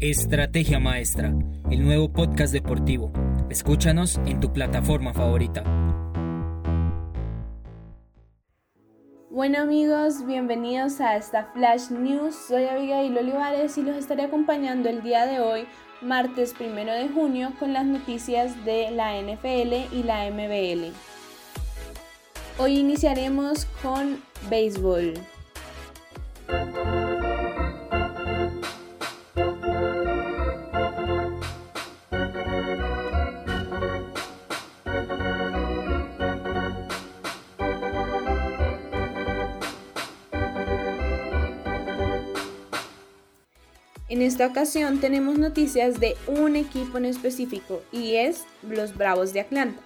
Estrategia Maestra, el nuevo podcast deportivo. Escúchanos en tu plataforma favorita. Bueno amigos, bienvenidos a esta Flash News. Soy Abigail Olivares y los estaré acompañando el día de hoy, martes 1 de junio, con las noticias de la NFL y la MBL. Hoy iniciaremos con béisbol. En esta ocasión tenemos noticias de un equipo en específico y es los Bravos de Atlanta.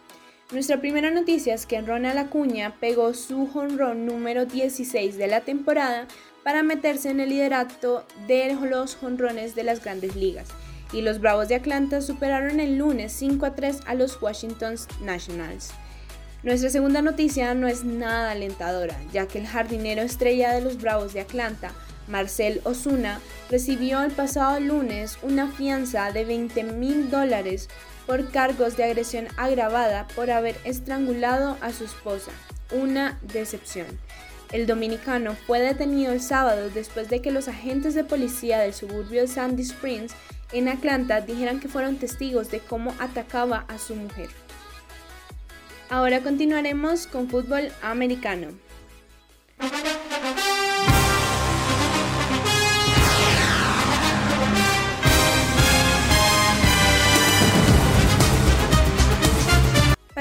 Nuestra primera noticia es que Ronald Acuña pegó su jonrón número 16 de la temporada para meterse en el liderato de los jonrones de las grandes ligas. Y los Bravos de Atlanta superaron el lunes 5 a 3 a los Washington Nationals. Nuestra segunda noticia no es nada alentadora, ya que el jardinero estrella de los Bravos de Atlanta, Marcel Osuna, recibió el pasado lunes una fianza de 20 mil dólares por cargos de agresión agravada por haber estrangulado a su esposa. Una decepción. El dominicano fue detenido el sábado después de que los agentes de policía del suburbio de Sandy Springs en Atlanta dijeran que fueron testigos de cómo atacaba a su mujer. Ahora continuaremos con fútbol americano.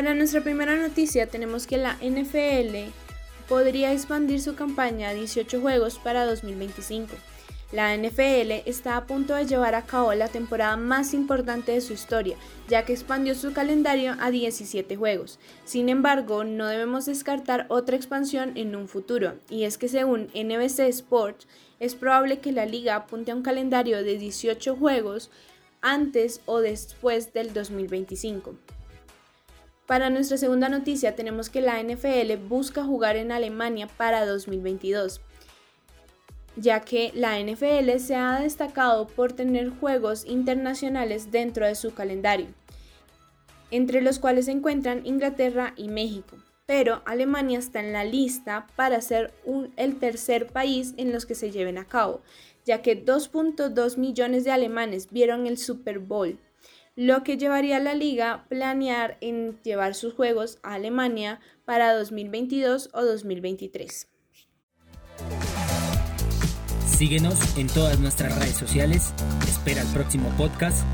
Para nuestra primera noticia tenemos que la NFL podría expandir su campaña a 18 juegos para 2025. La NFL está a punto de llevar a cabo la temporada más importante de su historia, ya que expandió su calendario a 17 juegos. Sin embargo, no debemos descartar otra expansión en un futuro, y es que según NBC Sports, es probable que la liga apunte a un calendario de 18 juegos antes o después del 2025. Para nuestra segunda noticia tenemos que la NFL busca jugar en Alemania para 2022, ya que la NFL se ha destacado por tener juegos internacionales dentro de su calendario, entre los cuales se encuentran Inglaterra y México. Pero Alemania está en la lista para ser el tercer país en los que se lleven a cabo, ya que 2.2 millones de alemanes vieron el Super Bowl lo que llevaría a la liga planear en llevar sus juegos a Alemania para 2022 o 2023. Síguenos en todas nuestras redes sociales, espera el próximo podcast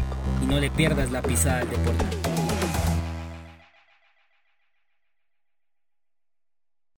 y no le pierdas la pisada al deporte.